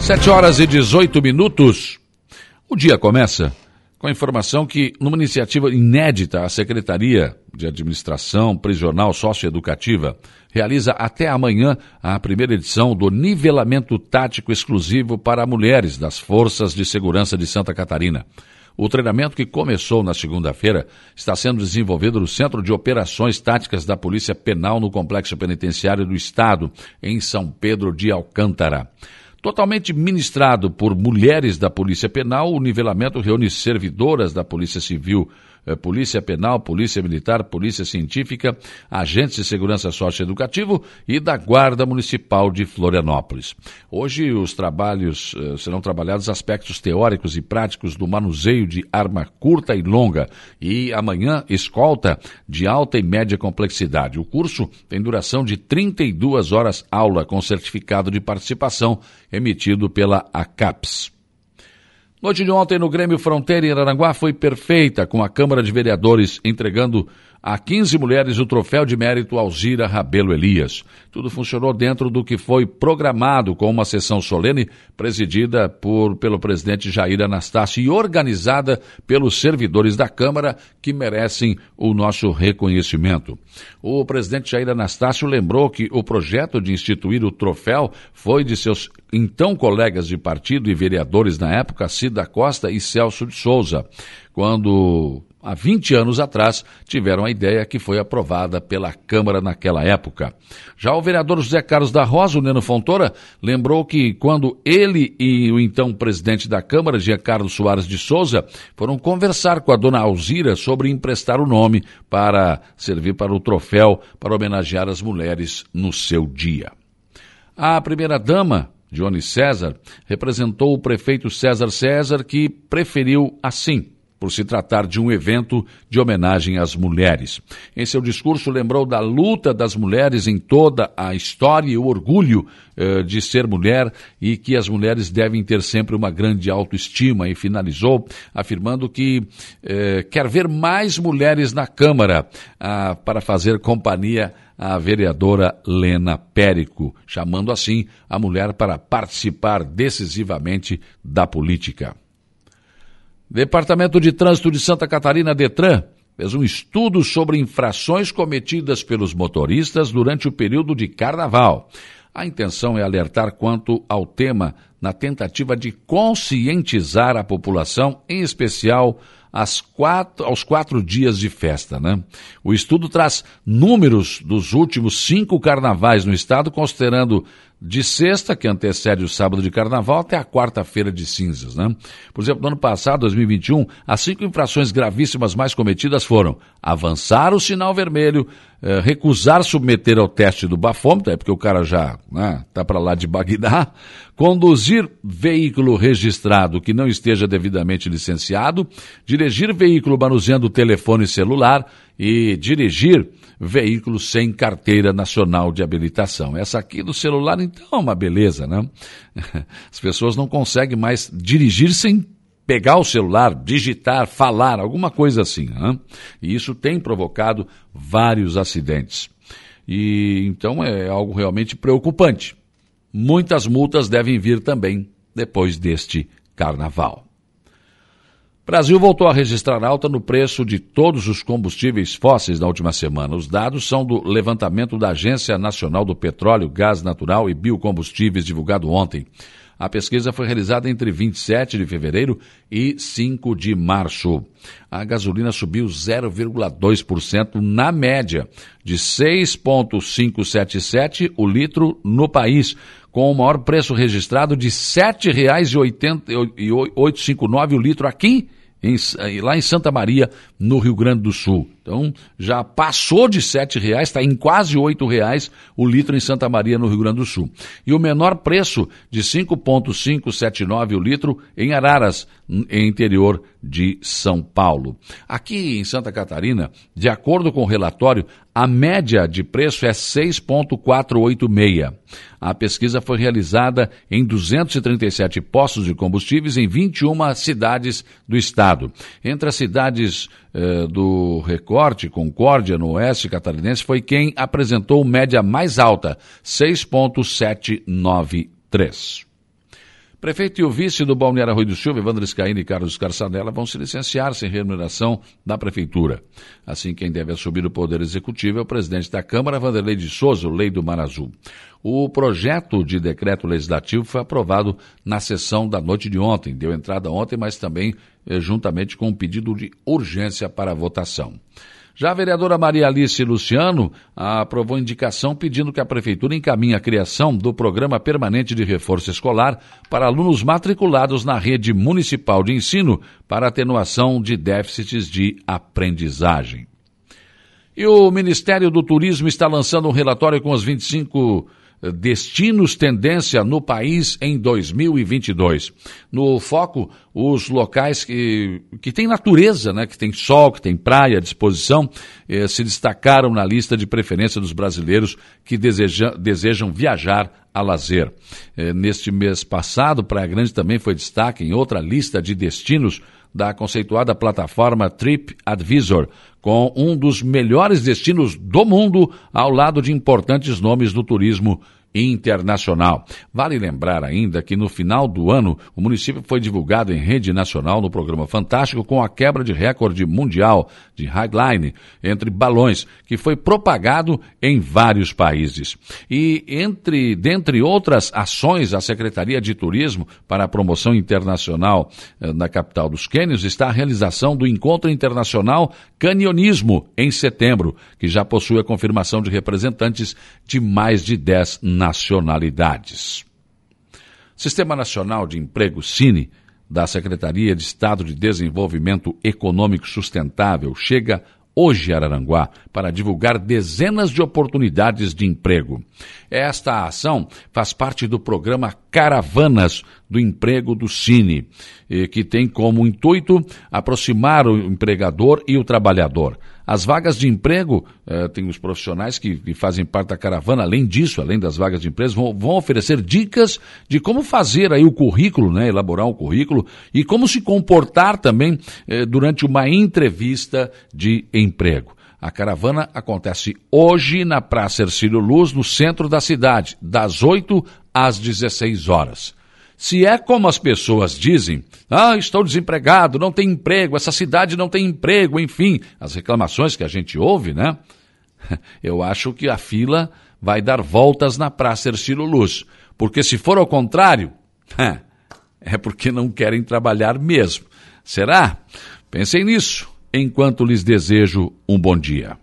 Sete horas e 18 minutos. O dia começa com a informação que, numa iniciativa inédita, a Secretaria de Administração Prisional Socioeducativa realiza até amanhã a primeira edição do Nivelamento Tático Exclusivo para Mulheres das Forças de Segurança de Santa Catarina. O treinamento que começou na segunda-feira está sendo desenvolvido no Centro de Operações Táticas da Polícia Penal no Complexo Penitenciário do Estado, em São Pedro de Alcântara. Totalmente ministrado por mulheres da Polícia Penal, o nivelamento reúne servidoras da Polícia Civil Polícia Penal, Polícia Militar, Polícia Científica, Agentes de Segurança Socioeducativo e da Guarda Municipal de Florianópolis. Hoje os trabalhos eh, serão trabalhados aspectos teóricos e práticos do manuseio de arma curta e longa e amanhã escolta de alta e média complexidade. O curso tem duração de 32 horas aula com certificado de participação emitido pela ACAPS. Noite de ontem no Grêmio Fronteira em Araranguá foi perfeita, com a Câmara de Vereadores entregando a 15 mulheres o troféu de mérito Alzira Rabelo Elias. Tudo funcionou dentro do que foi programado com uma sessão solene presidida por, pelo presidente Jair Anastácio e organizada pelos servidores da Câmara que merecem o nosso reconhecimento. O presidente Jair Anastácio lembrou que o projeto de instituir o troféu foi de seus então colegas de partido e vereadores na época, Cida Costa e Celso de Souza, quando há 20 anos atrás, tiveram a ideia que foi aprovada pela Câmara naquela época. Já o vereador José Carlos da Rosa, o Neno Fontoura, lembrou que quando ele e o então presidente da Câmara, Jean Carlos Soares de Souza, foram conversar com a dona Alzira sobre emprestar o nome para servir para o troféu para homenagear as mulheres no seu dia. A primeira-dama, Johnny César, representou o prefeito César César, que preferiu assim por se tratar de um evento de homenagem às mulheres. Em seu discurso, lembrou da luta das mulheres em toda a história e o orgulho eh, de ser mulher e que as mulheres devem ter sempre uma grande autoestima. E finalizou afirmando que eh, quer ver mais mulheres na Câmara ah, para fazer companhia à vereadora Lena Périco, chamando assim a mulher para participar decisivamente da política. Departamento de Trânsito de Santa Catarina, Detran, fez um estudo sobre infrações cometidas pelos motoristas durante o período de carnaval. A intenção é alertar quanto ao tema na tentativa de conscientizar a população, em especial quatro, aos quatro dias de festa. Né? O estudo traz números dos últimos cinco carnavais no estado, considerando de sexta, que antecede o sábado de carnaval, até a quarta-feira de cinzas. Né? Por exemplo, no ano passado, 2021, as cinco infrações gravíssimas mais cometidas foram avançar o sinal vermelho, eh, recusar submeter ao teste do bafômetro, é porque o cara já né, tá para lá de Bagdá, conduzir veículo registrado que não esteja devidamente licenciado, dirigir veículo manuseando telefone celular e dirigir veículo sem carteira nacional de habilitação. Essa aqui do celular, então, é uma beleza, né? As pessoas não conseguem mais dirigir sem pegar o celular, digitar, falar, alguma coisa assim. Né? E isso tem provocado vários acidentes. E então é algo realmente preocupante. Muitas multas devem vir também depois deste carnaval. Brasil voltou a registrar alta no preço de todos os combustíveis fósseis na última semana. Os dados são do levantamento da Agência Nacional do Petróleo, Gás Natural e Biocombustíveis divulgado ontem. A pesquisa foi realizada entre 27 de fevereiro e 5 de março. A gasolina subiu 0,2% na média, de 6,577 o litro no país, com o maior preço registrado de R$ 7,859 o litro aqui em, lá em Santa Maria, no Rio Grande do Sul. Então, já passou de sete reais, está em quase oito reais o litro em Santa Maria, no Rio Grande do Sul. E o menor preço de 5,579 o litro em Araras, em interior de São Paulo. Aqui em Santa Catarina, de acordo com o relatório, a média de preço é 6,486. A pesquisa foi realizada em 237 postos de combustíveis em 21 cidades do estado. Entre as cidades eh, do recorte, Concórdia, no oeste catarinense, foi quem apresentou média mais alta, 6,793. Prefeito e o vice do Balneário Rui do Silva, Evandro Scaini e Carlos Carçanella, vão se licenciar sem remuneração da Prefeitura. Assim, quem deve assumir o Poder Executivo é o presidente da Câmara, Vanderlei de Souza, Lei do Mar Azul. O projeto de decreto legislativo foi aprovado na sessão da noite de ontem. Deu entrada ontem, mas também eh, juntamente com um pedido de urgência para votação. Já a vereadora Maria Alice Luciano aprovou indicação pedindo que a Prefeitura encaminhe a criação do Programa Permanente de Reforço Escolar para alunos matriculados na rede municipal de ensino para atenuação de déficits de aprendizagem. E o Ministério do Turismo está lançando um relatório com os 25 destinos tendência no país em 2022. No foco, os locais que, que têm natureza, né, que tem sol, que tem praia à disposição, eh, se destacaram na lista de preferência dos brasileiros que deseja, desejam viajar a lazer. Eh, neste mês passado, Praia Grande também foi destaque em outra lista de destinos da conceituada plataforma Trip Advisor, com um dos melhores destinos do mundo ao lado de importantes nomes do turismo internacional. Vale lembrar ainda que no final do ano o município foi divulgado em rede nacional no programa Fantástico com a quebra de recorde mundial de highline entre balões, que foi propagado em vários países. E entre dentre outras ações, a Secretaria de Turismo para a promoção internacional eh, na capital dos Quênios está a realização do Encontro Internacional Canionismo em setembro, que já possui a confirmação de representantes de mais de 10 nacionalidades. Sistema Nacional de Emprego Cine da Secretaria de Estado de Desenvolvimento Econômico Sustentável chega hoje Araranguá para divulgar dezenas de oportunidades de emprego. Esta ação faz parte do programa Caravanas do Emprego do Cine, que tem como intuito aproximar o empregador e o trabalhador. As vagas de emprego, eh, tem os profissionais que, fazem parte da caravana, além disso, além das vagas de emprego, vão, vão, oferecer dicas de como fazer aí o currículo, né, elaborar um currículo e como se comportar também eh, durante uma entrevista de emprego. A caravana acontece hoje na Praça Ercílio Luz, no centro da cidade, das 8 às 16 horas. Se é como as pessoas dizem, ah, estou desempregado, não tem emprego, essa cidade não tem emprego, enfim, as reclamações que a gente ouve, né? Eu acho que a fila vai dar voltas na Praça Ercílio Luz. Porque se for ao contrário, é porque não querem trabalhar mesmo. Será? Pensem nisso enquanto lhes desejo um bom dia.